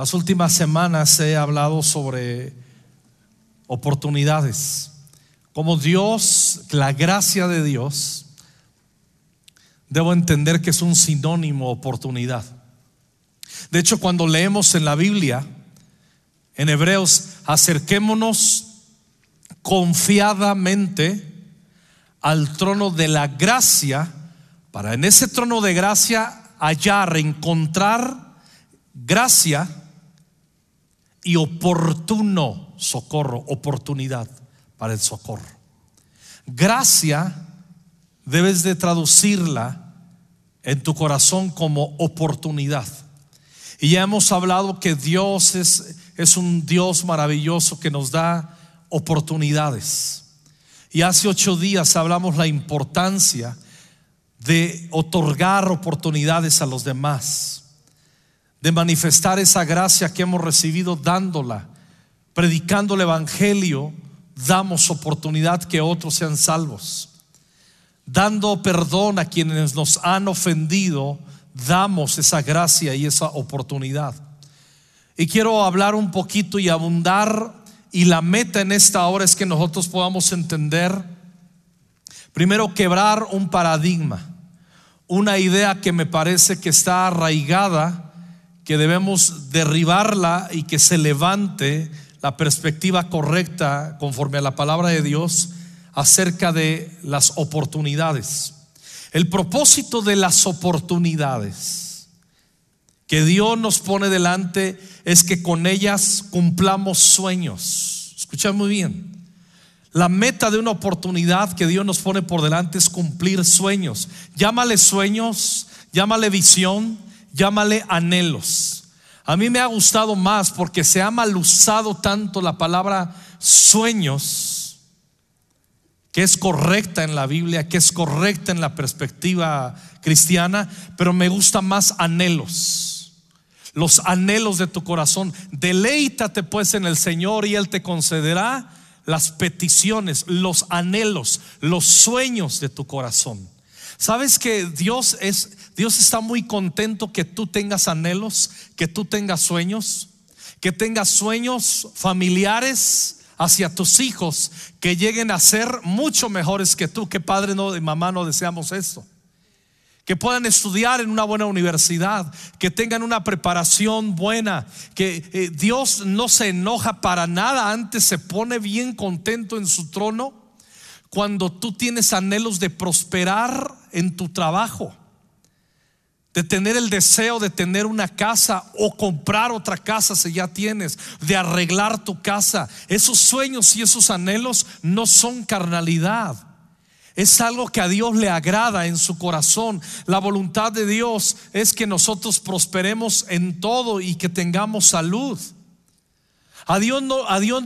Las últimas semanas he hablado sobre oportunidades, como Dios, la gracia de Dios, debo entender que es un sinónimo oportunidad. De hecho, cuando leemos en la Biblia, en Hebreos, acerquémonos confiadamente al trono de la gracia, para en ese trono de gracia hallar, encontrar gracia y oportuno socorro, oportunidad para el socorro. Gracia debes de traducirla en tu corazón como oportunidad. Y ya hemos hablado que Dios es, es un Dios maravilloso que nos da oportunidades. Y hace ocho días hablamos la importancia de otorgar oportunidades a los demás, de manifestar esa gracia que hemos recibido dándola, predicando el Evangelio, damos oportunidad que otros sean salvos. Dando perdón a quienes nos han ofendido, damos esa gracia y esa oportunidad. Y quiero hablar un poquito y abundar, y la meta en esta hora es que nosotros podamos entender, primero, quebrar un paradigma, una idea que me parece que está arraigada, que debemos derribarla y que se levante la perspectiva correcta conforme a la palabra de Dios acerca de las oportunidades. El propósito de las oportunidades que Dios nos pone delante es que con ellas cumplamos sueños. Escucha muy bien. La meta de una oportunidad que Dios nos pone por delante es cumplir sueños. Llámale sueños, llámale visión, llámale anhelos. A mí me ha gustado más porque se ha mal usado tanto la palabra sueños que es correcta en la Biblia, que es correcta en la perspectiva cristiana, pero me gusta más anhelos. Los anhelos de tu corazón. Deleítate pues en el Señor y Él te concederá las peticiones, los anhelos, los sueños de tu corazón. ¿Sabes que Dios es Dios está muy contento que tú tengas anhelos, que tú tengas sueños, que tengas sueños familiares, hacia tus hijos que lleguen a ser mucho mejores que tú. Que padre no, de mamá no deseamos esto. Que puedan estudiar en una buena universidad, que tengan una preparación buena, que eh, Dios no se enoja para nada, antes se pone bien contento en su trono cuando tú tienes anhelos de prosperar en tu trabajo de tener el deseo de tener una casa o comprar otra casa si ya tienes, de arreglar tu casa. Esos sueños y esos anhelos no son carnalidad. Es algo que a Dios le agrada en su corazón. La voluntad de Dios es que nosotros prosperemos en todo y que tengamos salud. A Dios no, a Dios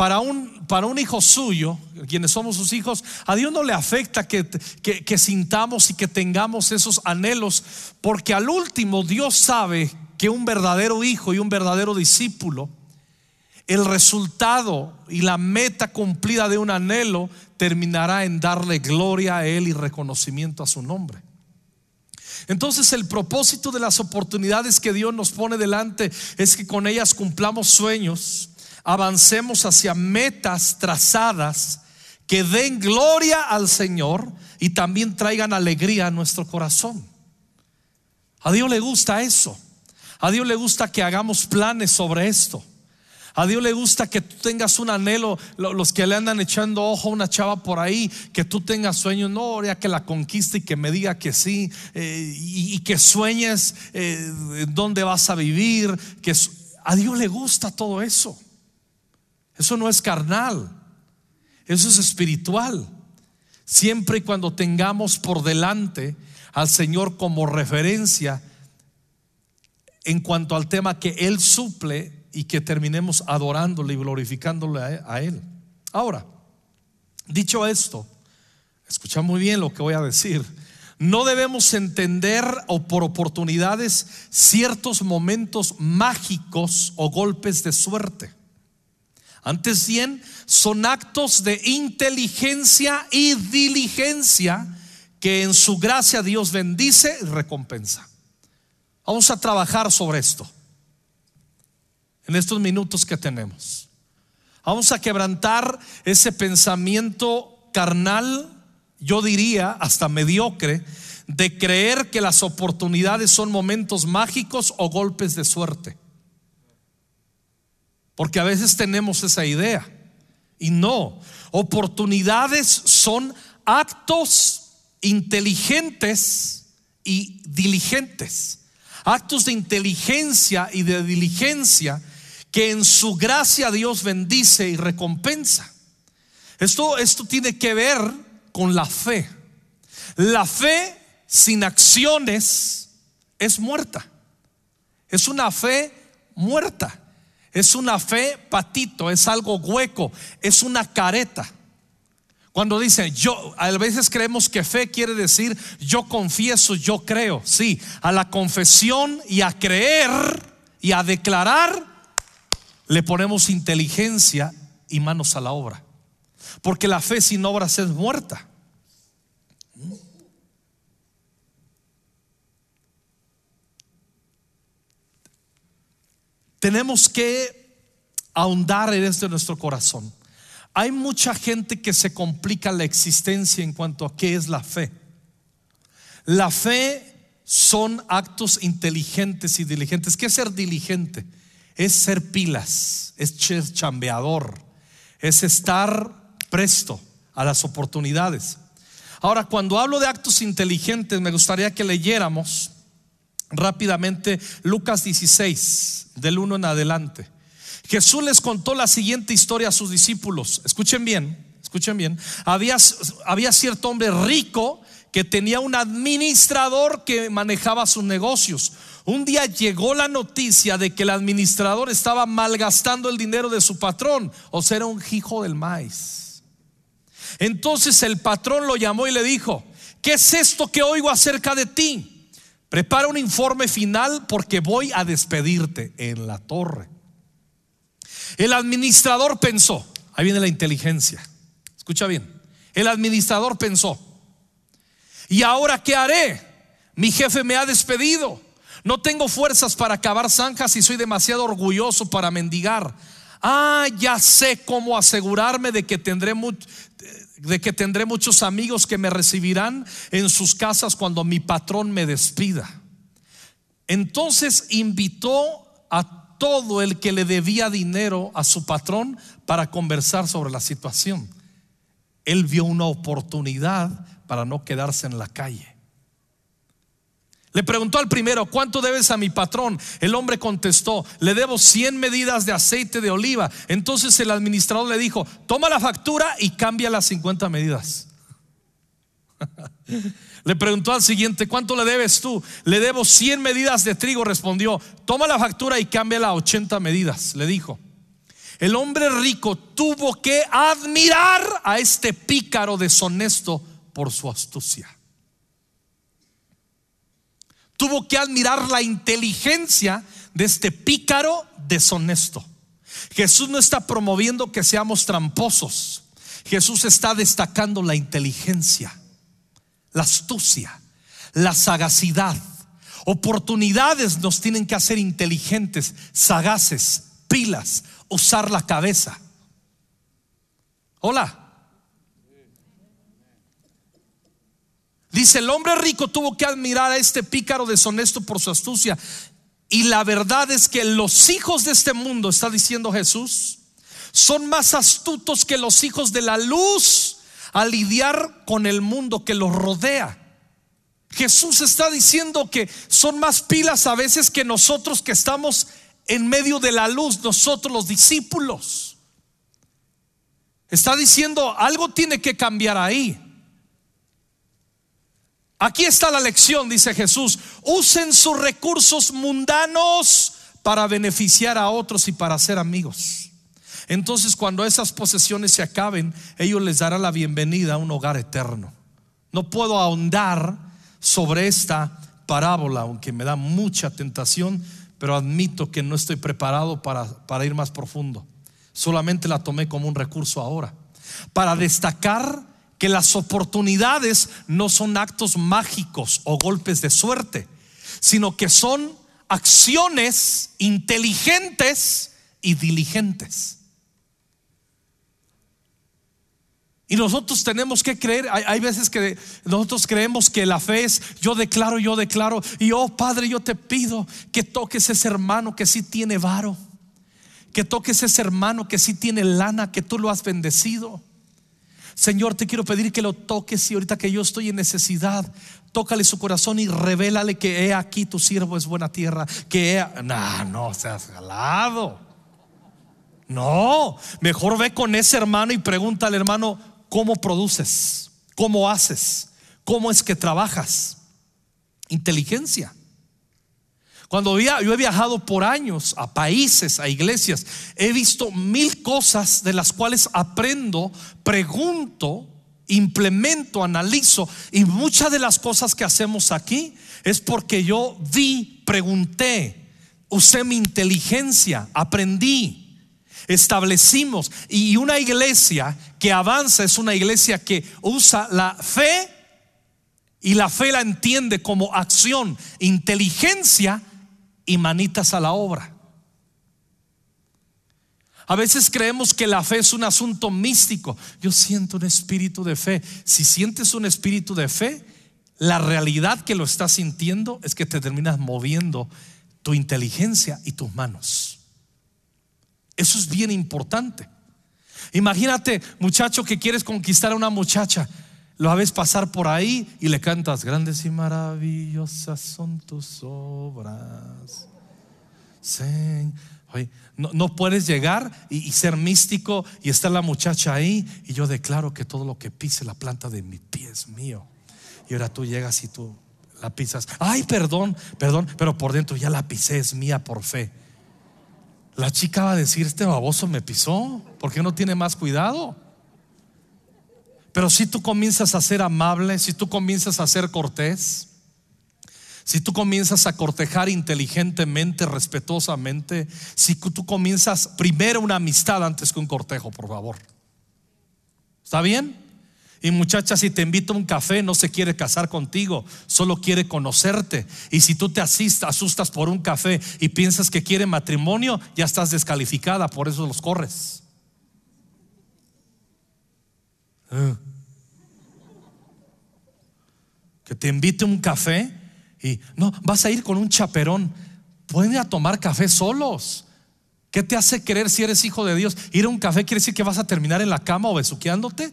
para un, para un hijo suyo, quienes somos sus hijos, a Dios no le afecta que, que, sintamos y que tengamos esos anhelos, porque al último Dios sabe que un verdadero hijo y un verdadero discípulo, el resultado y la meta cumplida de un anhelo terminará en darle gloria a Él y reconocimiento a su nombre. Entonces el propósito de las oportunidades que Dios nos pone delante es que con ellas cumplamos sueños, avancemos hacia metas trazadas que den gloria al Señor y también traigan alegría a nuestro corazón. A Dios le gusta eso. A Dios le gusta que hagamos planes sobre esto. A Dios le gusta que tú tengas un anhelo, los que le andan echando ojo a una chava por ahí, que tú tengas sueños, no, ya que la conquiste y que me diga que sí, eh, y, que sueñes eh, dónde vas a vivir, que a Dios le gusta todo eso. Eso no es carnal, eso es espiritual. Siempre y cuando tengamos por delante al Señor como referencia en cuanto al tema que Él suple y que terminemos adorándole y glorificándole a Él. Ahora, dicho esto, escucha muy bien lo que voy a decir. No debemos entender o por oportunidades ciertos momentos mágicos o golpes de suerte. Antes bien, son actos de inteligencia y diligencia que en su gracia Dios bendice y recompensa. Vamos a trabajar sobre esto. en estos minutos que tenemos. Vamos a quebrantar ese pensamiento carnal, yo diría hasta mediocre, de creer que las oportunidades son momentos mágicos o golpes de suerte. Porque a veces tenemos esa idea. Y no, oportunidades son actos inteligentes y diligentes. Actos de inteligencia y de diligencia que en su gracia Dios bendice y recompensa. Esto, esto tiene que ver con la fe. La fe sin acciones es muerta. Es una fe muerta. Es una fe patito, es algo hueco, es una careta. Cuando dicen, yo, a veces creemos que fe quiere decir, yo confieso, yo creo. Sí, a la confesión y a creer y a declarar, le ponemos inteligencia y manos a la obra. Porque la fe sin obras es muerta. Tenemos que ahondar en esto de nuestro corazón. Hay mucha gente que se complica la existencia en cuanto a qué es la fe. La fe son actos inteligentes y diligentes. ¿Qué es ser diligente? Es ser pilas, es chambeador, es estar presto a las oportunidades. Ahora, cuando hablo de actos inteligentes, me gustaría que leyéramos rápidamente Lucas 16, del 1 en adelante. Jesús les contó la siguiente historia a sus discípulos. Escuchen bien, escuchen bien. Había, había cierto hombre rico que tenía un administrador que manejaba sus negocios. Un día llegó la noticia de que el administrador estaba malgastando el dinero de su patrón, o sea, era un hijo del maíz. Entonces el patrón lo llamó y le dijo, ¿qué es esto que oigo acerca de ti? Prepara un informe final porque voy a despedirte en la torre. El administrador pensó, ahí viene la inteligencia, escucha bien, el administrador pensó, ¿y ahora qué haré? Mi jefe me ha despedido, no tengo fuerzas para acabar zanjas y soy demasiado orgulloso para mendigar. Ah, ya sé cómo asegurarme de que tendré de que tendré muchos amigos que me recibirán en sus casas cuando mi patrón me despida. Entonces invitó a todo el que le debía dinero a su patrón para conversar sobre la situación. Él vio una oportunidad para no quedarse en la calle. Le preguntó al primero, ¿cuánto debes a mi patrón? El hombre contestó, le debo 100 medidas de aceite de oliva. Entonces el administrador le dijo, toma la factura y cambia las 50 medidas. Le preguntó al siguiente, ¿cuánto le debes tú? Le debo 100 medidas de trigo, respondió. Toma la factura y cámbiala a 80 medidas, le dijo. El hombre rico tuvo que admirar a este pícaro deshonesto por su astucia. Tuvo que admirar la inteligencia de este pícaro deshonesto. Jesús no está promoviendo que seamos tramposos. Jesús está destacando la inteligencia la astucia, la sagacidad. Oportunidades nos tienen que hacer inteligentes, sagaces, pilas, usar la cabeza. Hola. Dice, el hombre rico tuvo que admirar a este pícaro deshonesto por su astucia. Y la verdad es que los hijos de este mundo, está diciendo Jesús, son más astutos que los hijos de la luz a lidiar con el mundo que los rodea. Jesús está diciendo que son más pilas a veces que nosotros que estamos en medio de la luz, nosotros los discípulos. Está diciendo, algo tiene que cambiar ahí. Aquí está la lección, dice Jesús. Usen sus recursos mundanos para beneficiar a otros y para ser amigos. Entonces cuando esas posesiones se acaben, ellos les darán la bienvenida a un hogar eterno. No puedo ahondar sobre esta parábola, aunque me da mucha tentación, pero admito que no estoy preparado para, para ir más profundo. Solamente la tomé como un recurso ahora, para destacar que las oportunidades no son actos mágicos o golpes de suerte, sino que son acciones inteligentes y diligentes. Y nosotros tenemos que creer, hay, veces que nosotros creemos que la fe es, yo declaro, yo declaro, y oh Padre, yo te pido que toques ese hermano que sí tiene varo, que toques ese hermano que sí tiene lana, que tú lo has bendecido. Señor, te quiero pedir que lo toques y ahorita que yo estoy en necesidad, tócale su corazón y revélale que he aquí tu siervo es buena tierra, que he, no, no seas galado. No, mejor ve con ese hermano y pregúntale, hermano, ¿cómo produces? ¿Cómo haces? ¿Cómo es que trabajas? Inteligencia. Cuando yo he viajado por años a países, a iglesias, he visto mil cosas de las cuales aprendo, pregunto, implemento, analizo. Y muchas de las cosas que hacemos aquí es porque yo vi, pregunté, usé mi inteligencia, aprendí, establecimos. Y una iglesia que avanza es una iglesia que usa la fe y la fe la entiende como acción, inteligencia y manitas a la obra. A veces creemos que la fe es un asunto místico. Yo siento un espíritu de fe. Si sientes un espíritu de fe, la realidad que lo estás sintiendo es que te terminas moviendo tu inteligencia y tus manos. Eso es bien importante. Imagínate, muchacho, que quieres conquistar a una muchacha. Lo ves pasar por ahí y le cantas, grandes y maravillosas son tus obras. no, puedes llegar y, ser místico y está la muchacha ahí y yo declaro que todo lo que pise la planta de mi pie es mío. Y ahora tú llegas y tú la pisas. Ay, perdón, perdón, pero por dentro ya la pisé, es mía por fe. La chica va a decir, este baboso me pisó, ¿por qué no tiene más cuidado? Pero si tú comienzas a ser amable, si tú comienzas a ser cortés, si tú comienzas a cortejar inteligentemente, respetuosamente, si tú comienzas primero una amistad antes que un cortejo, por favor. ¿Está bien? Y muchacha, si te invito a un café, no se quiere casar contigo, solo quiere conocerte. Y si tú te asistas, asustas por un café y piensas que quiere matrimonio, ya estás descalificada, por eso los corres. Que te invite un café y no, vas a ir con un chaperón. Pueden a tomar café solos. ¿Qué te hace creer si eres hijo de Dios? Ir a un café quiere decir que vas a terminar en la cama o besuqueándote.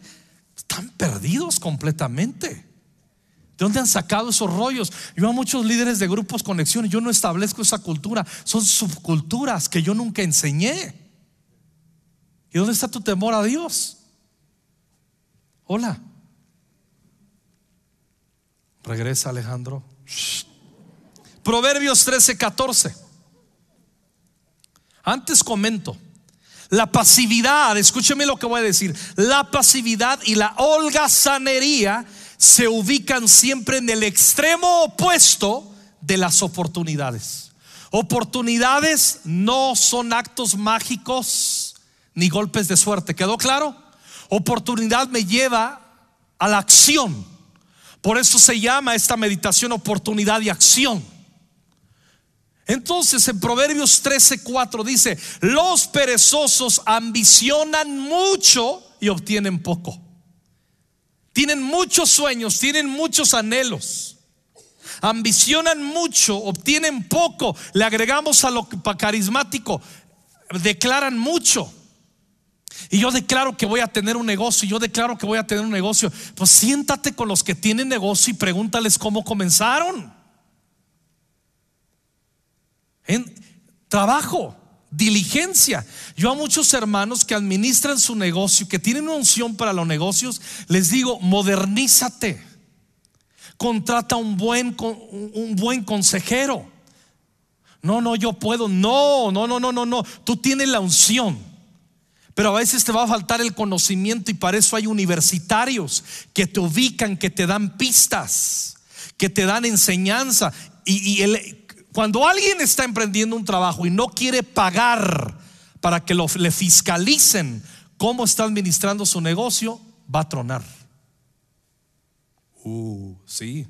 Están perdidos completamente. ¿De dónde han sacado esos rollos? Yo a muchos líderes de grupos conexiones, yo no establezco esa cultura. Son subculturas que yo nunca enseñé. ¿Y dónde está tu temor a Dios? Hola. Regresa Alejandro. Proverbios 13, 14. Antes comento. La pasividad, escúcheme lo que voy a decir. La pasividad y la holgazanería se ubican siempre en el extremo opuesto de las oportunidades. Oportunidades no son actos mágicos ni golpes de suerte. ¿Quedó claro? Oportunidad me lleva a la acción. Por eso se llama esta meditación oportunidad y acción. Entonces en Proverbios 13:4 dice, los perezosos ambicionan mucho y obtienen poco. Tienen muchos sueños, tienen muchos anhelos. Ambicionan mucho, obtienen poco. Le agregamos a lo carismático, declaran mucho. Y yo declaro que voy a tener un negocio, y yo declaro que voy a tener un negocio. Pues siéntate con los que tienen negocio y pregúntales cómo comenzaron. En trabajo, diligencia. Yo a muchos hermanos que administran su negocio, que tienen una unción para los negocios, les digo, modernízate. Contrata un buen, un buen consejero. No, no, yo puedo. No, no, no, no, no, no. Tú tienes la unción. Pero a veces te va a faltar el conocimiento y para eso hay universitarios que te ubican, que te dan pistas, que te dan enseñanza. Y, cuando alguien está emprendiendo un trabajo y no quiere pagar para que lo, le fiscalicen cómo está administrando su negocio, va a tronar. Uh, sí.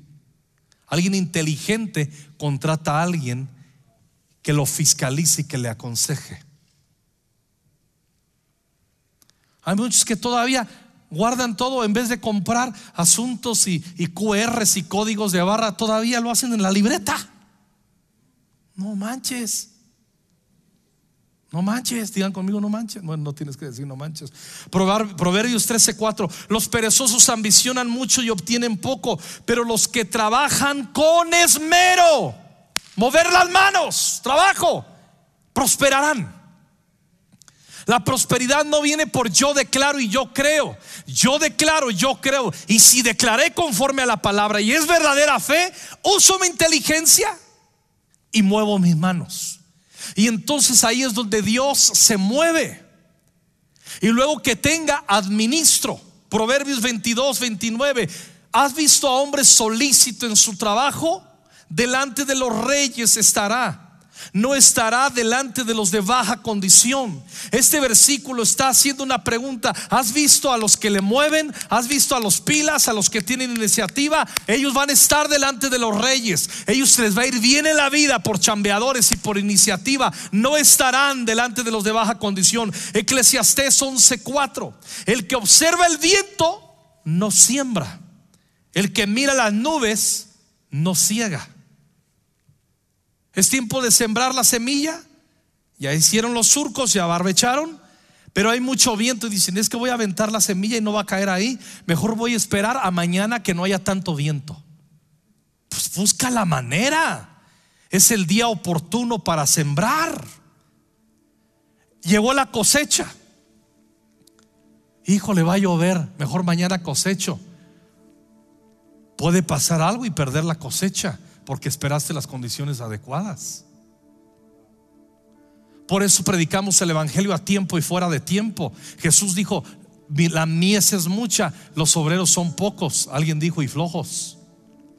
Alguien inteligente contrata a alguien que lo fiscalice y que le aconseje. Hay muchos que todavía guardan todo en vez de comprar asuntos y, y QRs y códigos de barra, todavía lo hacen en la libreta. No manches. No manches, digan conmigo, no manches. Bueno, no tienes que decir no manches. Proverbios 13:4. Los perezosos ambicionan mucho y obtienen poco, pero los que trabajan con esmero, mover las manos, trabajo, prosperarán. La prosperidad no viene por yo declaro y yo creo. Yo declaro, yo creo. Y si declaré conforme a la palabra y es verdadera fe, uso mi inteligencia y muevo mis manos. Y entonces ahí es donde Dios se mueve. Y luego que tenga administro. Proverbios 22, 29. ¿Has visto a hombre solícito en su trabajo? Delante de los reyes estará no estará delante de los de baja condición. Este versículo está haciendo una pregunta. ¿Has visto a los que le mueven? ¿Has visto a los pilas, a los que tienen iniciativa? Ellos van a estar delante de los reyes. Ellos les va a ir bien en la vida por chambeadores y por iniciativa. No estarán delante de los de baja condición. Eclesiastés 11:4. El que observa el viento no siembra. El que mira las nubes no ciega. Es tiempo de sembrar la semilla. Ya hicieron los surcos, ya barbecharon. Pero hay mucho viento y dicen, es que voy a aventar la semilla y no va a caer ahí. Mejor voy a esperar a mañana que no haya tanto viento. Pues busca la manera. Es el día oportuno para sembrar. Llegó la cosecha. Hijo, le va a llover. Mejor mañana cosecho. Puede pasar algo y perder la cosecha porque esperaste las condiciones adecuadas. Por eso predicamos el Evangelio a tiempo y fuera de tiempo. Jesús dijo, la mies es mucha, los obreros son pocos. Alguien dijo, y flojos,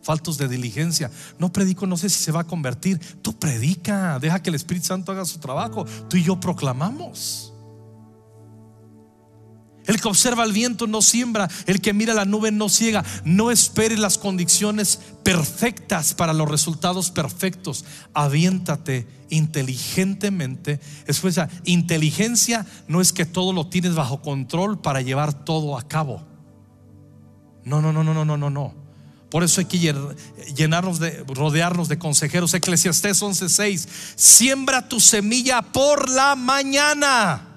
faltos de diligencia. No predico, no sé si se va a convertir. Tú predica, deja que el Espíritu Santo haga su trabajo. Tú y yo proclamamos. El que observa el viento no siembra, el que mira la nube no ciega. No espere las condiciones perfectas para los resultados perfectos. Aviéntate inteligentemente. Después, inteligencia no es que todo lo tienes bajo control para llevar todo a cabo. No, no, no, no, no, no, no, no. Por eso hay que llenarnos de, rodearnos de consejeros. Eclesiastés 11:6. Siembra tu semilla por la mañana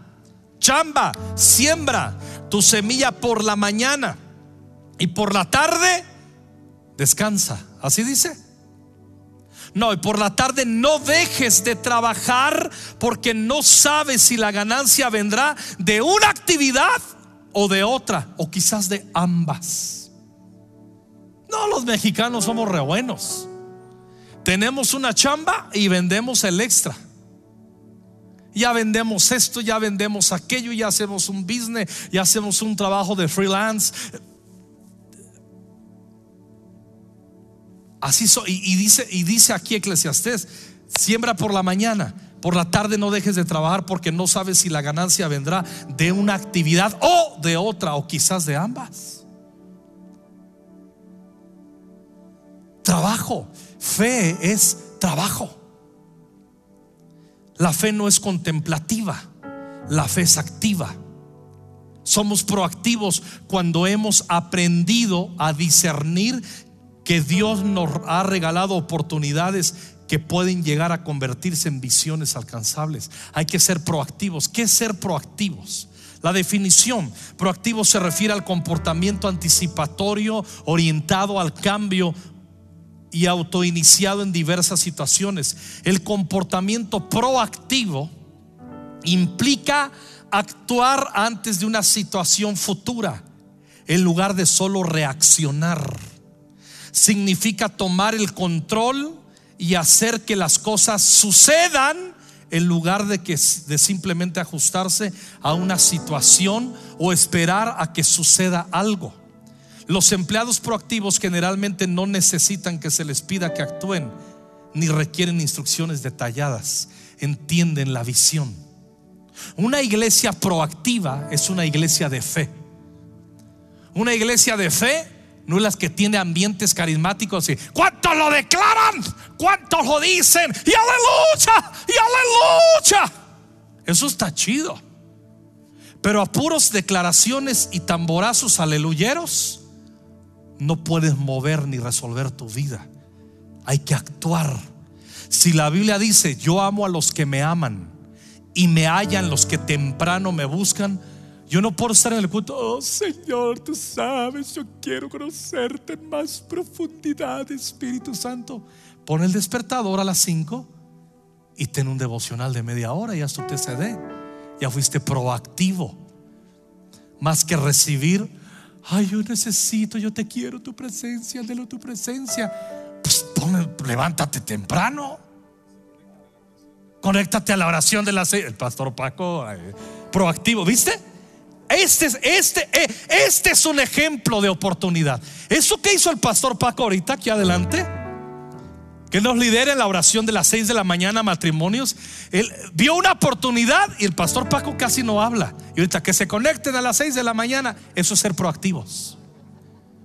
chamba, siembra tu semilla por la mañana y por la tarde descansa. Así dice. No, y por la tarde no dejes de trabajar porque no sabes si la ganancia vendrá de una actividad o de otra, o quizás de ambas. No, los mexicanos somos re buenos. Tenemos una chamba y vendemos el extra ya vendemos esto, ya vendemos aquello, ya hacemos un business, ya hacemos un trabajo de freelance. Así y, dice, y dice aquí Eclesiastés, siembra por la mañana, por la tarde no dejes de trabajar porque no sabes si la ganancia vendrá de una actividad o de otra o quizás de ambas. Trabajo, fe es trabajo. La fe no es contemplativa, la fe es activa. Somos proactivos cuando hemos aprendido a discernir que Dios nos ha regalado oportunidades que pueden llegar a convertirse en visiones alcanzables. Hay que ser proactivos. ¿Qué es ser proactivos? La definición proactivo se refiere al comportamiento anticipatorio orientado al cambio y autoiniciado en diversas situaciones. El comportamiento proactivo implica actuar antes de una situación futura en lugar de solo reaccionar. Significa tomar el control y hacer que las cosas sucedan en lugar de que de simplemente ajustarse a una situación o esperar a que suceda algo. Los empleados proactivos generalmente no necesitan que se les pida que actúen, ni requieren instrucciones detalladas, entienden la visión. Una iglesia proactiva es una iglesia de fe. Una iglesia de fe no es la que tiene ambientes carismáticos y ¿cuántos lo declaran? ¿Cuántos lo dicen? Y aleluya, y aleluya. Eso está chido. Pero a puros declaraciones y tamborazos aleluyeros no puedes mover ni resolver tu vida. Hay que actuar. Si la Biblia dice, yo amo a los que me aman y me hallan los que temprano me buscan, yo no puedo estar en el culto, oh Señor, tú sabes, yo quiero conocerte en más profundidad, Espíritu Santo. Pon el despertador a las 5 y ten un devocional de media hora y haz tu TCD. Ya fuiste proactivo. Más que recibir, ay, yo necesito, yo te quiero tu presencia, délo tu presencia. Pues levántate temprano. Conéctate a la oración de la El pastor Paco, proactivo, ¿viste? Este, este, eh, este es un ejemplo de oportunidad. Eso que hizo el pastor Paco ahorita, aquí adelante, que nos lidera en la oración de las 6 de la mañana, matrimonios, él vio una oportunidad y el pastor Paco casi no habla. Y ahorita que se conecten a las 6 de la mañana, eso es ser proactivos.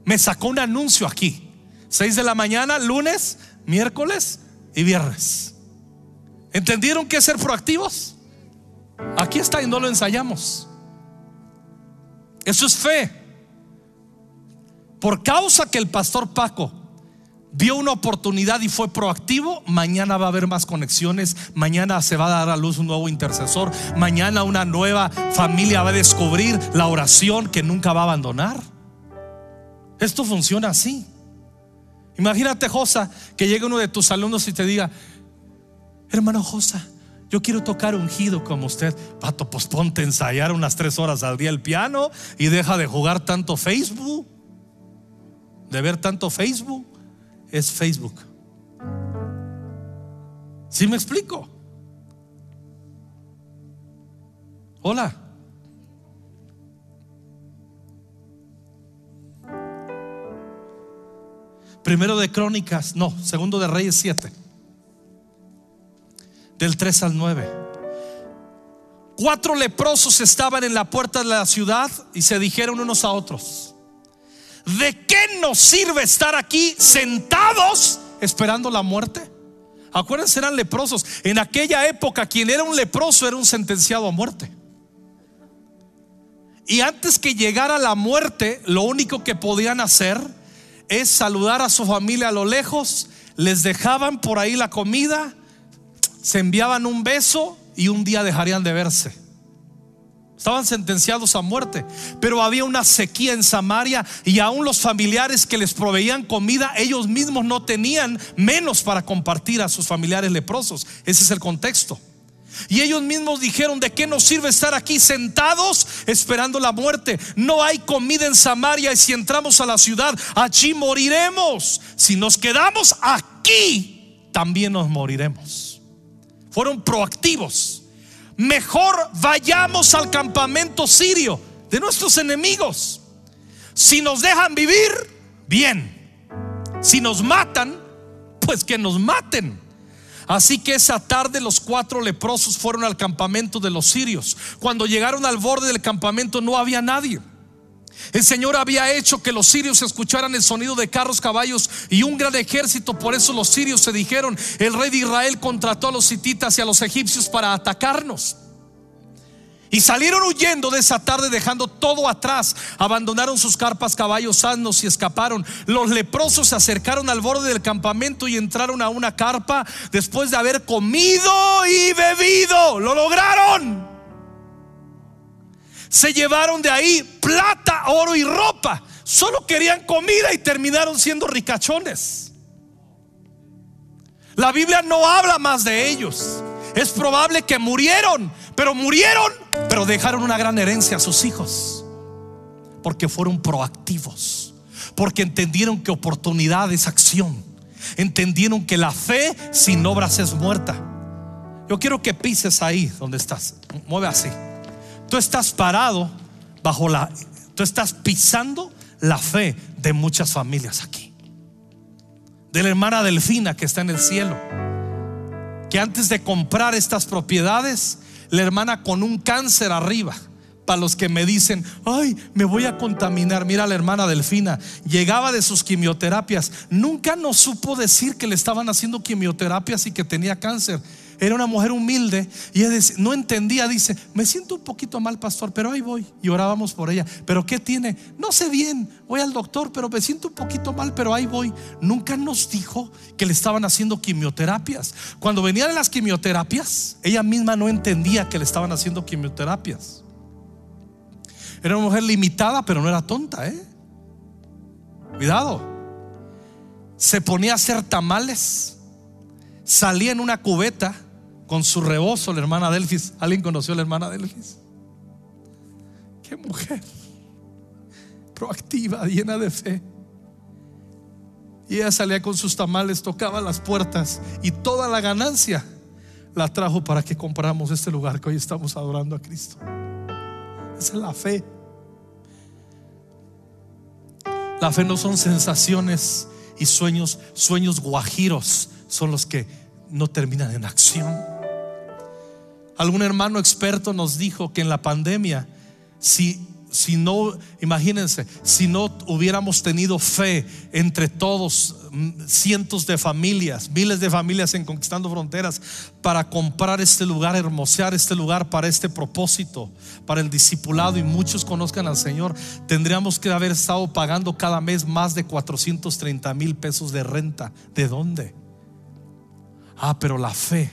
Me sacó un anuncio aquí. 6 de la mañana, lunes, miércoles y viernes. ¿Entendieron qué es ser proactivos? Aquí está y no lo ensayamos. Eso es fe. Por causa que el pastor Paco vio una oportunidad y fue proactivo, mañana va a haber más conexiones, mañana se va a dar a luz un nuevo intercesor, mañana una nueva familia va a descubrir la oración que nunca va a abandonar. Esto funciona así. Imagínate, Josa, que llegue uno de tus alumnos y te diga, hermano Josa, yo quiero tocar ungido como usted. Pato, pues ponte a ensayar unas tres horas al día el piano y deja de jugar tanto Facebook. De ver tanto Facebook. Es Facebook. ¿Sí me explico? Hola. Primero de Crónicas, no, segundo de Reyes 7 del 3 al 9. Cuatro leprosos estaban en la puerta de la ciudad y se dijeron unos a otros, ¿de qué nos sirve estar aquí sentados esperando la muerte? Acuérdense, eran leprosos. En aquella época quien era un leproso era un sentenciado a muerte. Y antes que llegara la muerte, lo único que podían hacer es saludar a su familia a lo lejos, les dejaban por ahí la comida se enviaban un beso y un día dejarían de verse. Estaban sentenciados a muerte, pero había una sequía en Samaria y aún los familiares que les proveían comida, ellos mismos no tenían menos para compartir a sus familiares leprosos. Ese es el contexto. Y ellos mismos dijeron, ¿de qué nos sirve estar aquí sentados esperando la muerte? No hay comida en Samaria y si entramos a la ciudad, allí moriremos. Si nos quedamos aquí, también nos moriremos fueron proactivos. Mejor vayamos al campamento sirio de nuestros enemigos. Si nos dejan vivir, bien. Si nos matan, pues que nos maten. Así que esa tarde los cuatro leprosos fueron al campamento de los sirios. Cuando llegaron al borde del campamento no había nadie. El Señor había hecho que los sirios escucharan el sonido de carros, caballos y un gran ejército. Por eso los sirios se dijeron, el rey de Israel contrató a los hititas y a los egipcios para atacarnos. Y salieron huyendo de esa tarde dejando todo atrás. Abandonaron sus carpas, caballos sanos y escaparon. Los leprosos se acercaron al borde del campamento y entraron a una carpa después de haber comido y bebido. Lo lograron se llevaron de ahí plata, oro y ropa. Solo querían comida y terminaron siendo ricachones. La Biblia no habla más de ellos. Es probable que murieron, pero murieron, pero dejaron una gran herencia a sus hijos. Porque fueron proactivos. Porque entendieron que oportunidad es acción. Entendieron que la fe sin obras es muerta. Yo quiero que pises ahí donde estás. Mueve así. Tú estás parado bajo la, tú estás pisando la fe de muchas familias aquí. De la hermana Delfina que está en el cielo. Que antes de comprar estas propiedades, la hermana con un cáncer arriba. Para los que me dicen, ay, me voy a contaminar. Mira la hermana Delfina, llegaba de sus quimioterapias. Nunca nos supo decir que le estaban haciendo quimioterapias y que tenía cáncer Era una mujer humilde y no entendía, dice, me siento un poquito mal, pastor, pero ahí voy. Y orábamos por ella. ¿Pero qué tiene? No sé bien, voy al doctor, pero me siento un poquito mal, pero ahí voy. Nunca nos dijo que le estaban haciendo quimioterapias. Cuando venían las quimioterapias, ella misma no entendía que le estaban haciendo quimioterapias. Era una mujer limitada, pero no era tonta, ¿eh? Cuidado. Se ponía a hacer tamales. Salía en una cubeta con su rebozo la hermana Delfis. ¿Alguien conoció a la hermana Delfis? Qué mujer proactiva, llena de fe. Y ella salía con sus tamales, tocaba las puertas y toda la ganancia la trajo para que compráramos este lugar que hoy estamos adorando a Cristo. Esa es la fe. La fe no son sensaciones y sueños, sueños guajiros son los que no terminan en acción. Algún hermano experto nos dijo que en la pandemia, si si no, imagínense, si no hubiéramos tenido fe entre todos, mm, cientos de familias, miles de familias en Conquistando Fronteras, para comprar este lugar, hermosear este lugar para este propósito, para el discipulado y muchos conozcan al Señor, tendríamos que haber estado pagando cada mes más de 430 mil pesos de renta. ¿De dónde? Ah, pero la fe.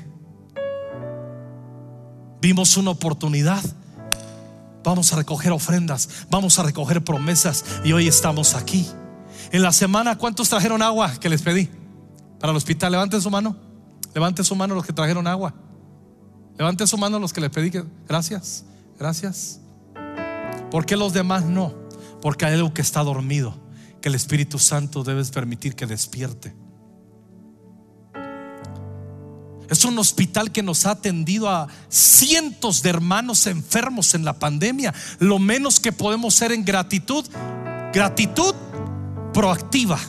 Vimos una oportunidad Vamos a recoger ofrendas, vamos a recoger promesas y hoy estamos aquí. En la semana, ¿cuántos trajeron agua que les pedí? Para el hospital, levanten su mano. Levanten su mano los que trajeron agua. Levanten su mano los que les pedí gracias, gracias. ¿Por qué los demás no? Porque hay algo que está dormido, que el Espíritu Santo debes permitir que despierte. Es un hospital que nos ha atendido a cientos de hermanos enfermos en la pandemia. Lo menos que podemos ser en gratitud, gratitud proactiva.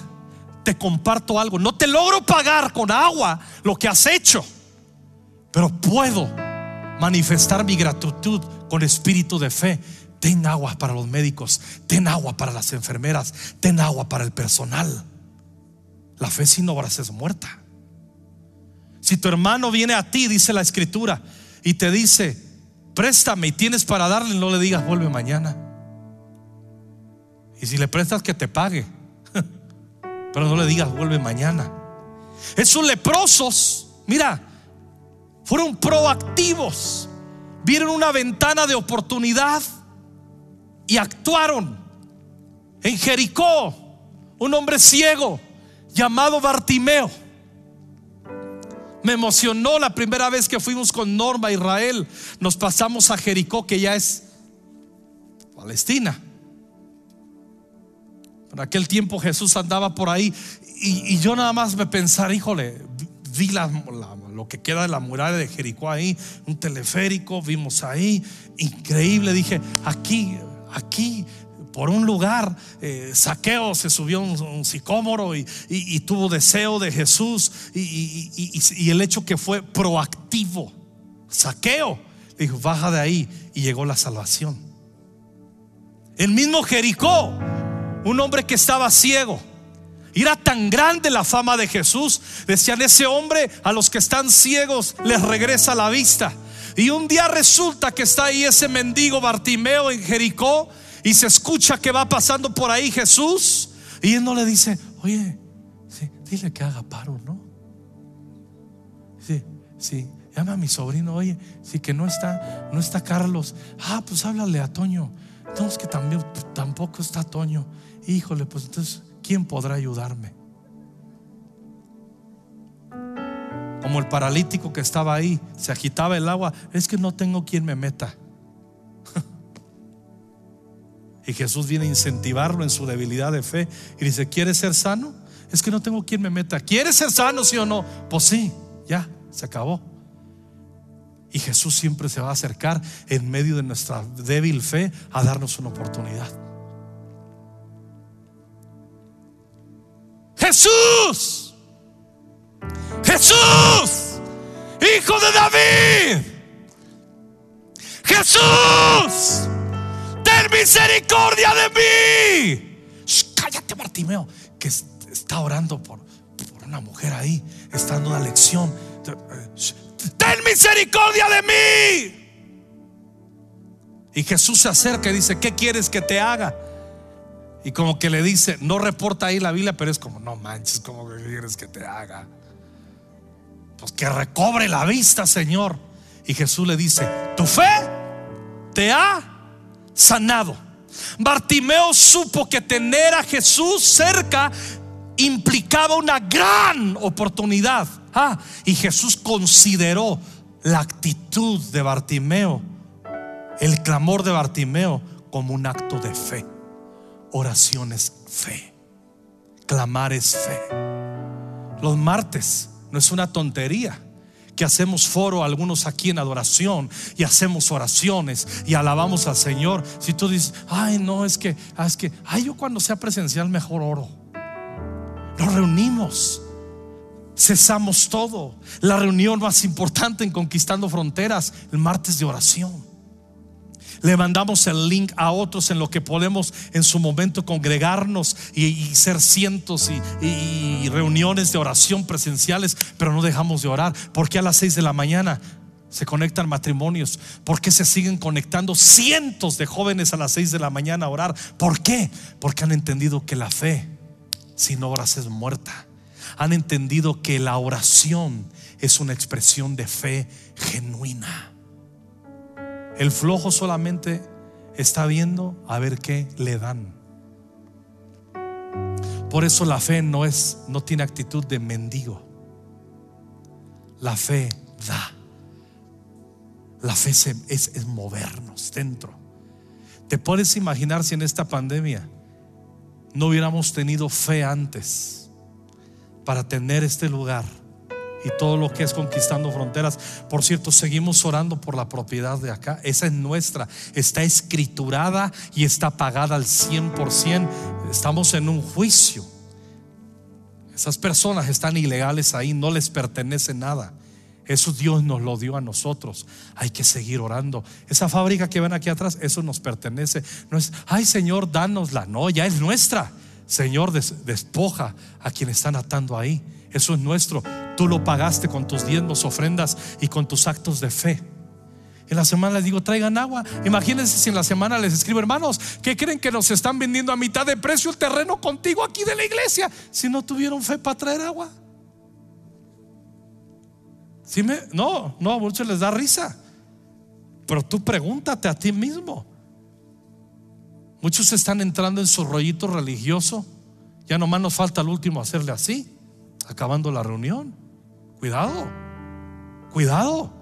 Te comparto algo. No te logro pagar con agua lo que has hecho, pero puedo manifestar mi gratitud con espíritu de fe. Ten agua para los médicos, ten agua para las enfermeras, ten agua para el personal. La fe sin obras es muerta. Si tu hermano viene a ti, dice la escritura, y te dice, préstame y tienes para darle, no le digas, vuelve mañana. Y si le prestas, que te pague. Pero no le digas, vuelve mañana. Esos leprosos, mira, fueron proactivos. Vieron una ventana de oportunidad y actuaron. En Jericó, un hombre ciego llamado Bartimeo me emocionó la primera vez que fuimos con Norma a Israel. Nos pasamos a Jericó, que ya es Palestina. En aquel tiempo Jesús andaba por ahí y, yo nada más me pensar, híjole, vi lo que queda de la muralla de Jericó ahí, un teleférico, vimos ahí, increíble. Dije, aquí, aquí por un lugar, eh, Saqueo se subió un, sicómoro y, tuvo deseo de Jesús y, el hecho que fue proactivo. Saqueo dijo, baja de ahí y llegó la salvación. El mismo Jericó, un hombre que estaba ciego. Y era tan grande la fama de Jesús. Decían, ese hombre a los que están ciegos les regresa la vista. Y un día resulta que está ahí ese mendigo Bartimeo en Jericó y se escucha que va pasando por ahí Jesús y él no le dice, oye, dile que haga paro, ¿no? Sí, sí, llama a mi sobrino, oye, sí que no está, no está Carlos. Ah, pues háblale a Toño. Entonces que también tampoco está Toño. Híjole, pues entonces, ¿quién podrá ayudarme? Como el paralítico que estaba ahí, se agitaba el agua, es que no tengo quien me meta. Y Jesús viene a incentivarlo en su debilidad de fe y dice, ¿quieres ser sano? Es que no tengo quien me meta. ¿Quieres ser sano, sí o no? Pues sí, ya, se acabó. Y Jesús siempre se va a acercar en medio de nuestra débil fe a darnos una oportunidad. Jesús, Jesús, hijo de David, Jesús misericordia de mí. cállate, Bartimeo, que está orando por, por una mujer ahí, está dando una lección. ten misericordia de mí. Y Jesús se acerca y dice, ¿qué quieres que te haga? Y como que le dice, no reporta ahí la Biblia, pero es como, no manches, ¿cómo que quieres que te haga? Pues que recobre la vista, Señor. Y Jesús le dice, tu fe te ha sanado. Bartimeo supo que tener a Jesús cerca implicaba una gran oportunidad. Ah, y Jesús consideró la actitud de Bartimeo, el clamor de Bartimeo, como un acto de fe. Oración es fe. Clamar es fe. Los martes no es una tontería que hacemos foro algunos aquí en adoración y hacemos oraciones y alabamos al Señor. Si tú dices, ay, no, es que, ah, es que, ay, yo cuando sea presencial mejor oro. Nos reunimos, cesamos todo. La reunión más importante en Conquistando Fronteras, el martes de oración. Le mandamos el link a otros en lo que podemos en su momento congregarnos y, ser cientos y, y, reuniones de oración presenciales, pero no dejamos de orar. porque a las seis de la mañana se conectan matrimonios? ¿Por qué se siguen conectando cientos de jóvenes a las seis de la mañana a orar? ¿Por qué? Porque han entendido que la fe sin obras es muerta. Han entendido que la oración es una expresión de fe genuina. El flojo solamente está viendo a ver qué le dan. Por eso la fe no es no tiene actitud de mendigo. La fe da. La fe es, es movernos dentro. ¿Te puedes imaginar si en esta pandemia no hubiéramos tenido fe antes para tener este lugar? Y todo lo que es conquistando fronteras. Por cierto, seguimos orando por la propiedad de acá. Esa es nuestra. Está escriturada y está pagada al 100%. Estamos en un juicio. Esas personas están ilegales ahí, no les pertenece nada. Eso Dios nos lo dio a nosotros. Hay que seguir orando. Esa fábrica que ven aquí atrás, eso nos pertenece. No es, ay Señor, dánosla. No, ya es nuestra. Señor, despoja a quienes están atando ahí. Eso es nuestro. Tú lo pagaste con tus diezmos, ofrendas y con tus actos de fe. En la semana les digo, traigan agua. Imagínense si en la semana les escribo, hermanos, ¿qué creen que nos están vendiendo a mitad de precio el terreno contigo aquí de la iglesia? Si no tuvieron fe para traer agua. ¿Sí me? No, no, a muchos les da risa. Pero tú pregúntate a ti mismo. Muchos están entrando en su rollito religioso. Ya nomás nos falta el último hacerle así, acabando la reunión. Cuidado, cuidado.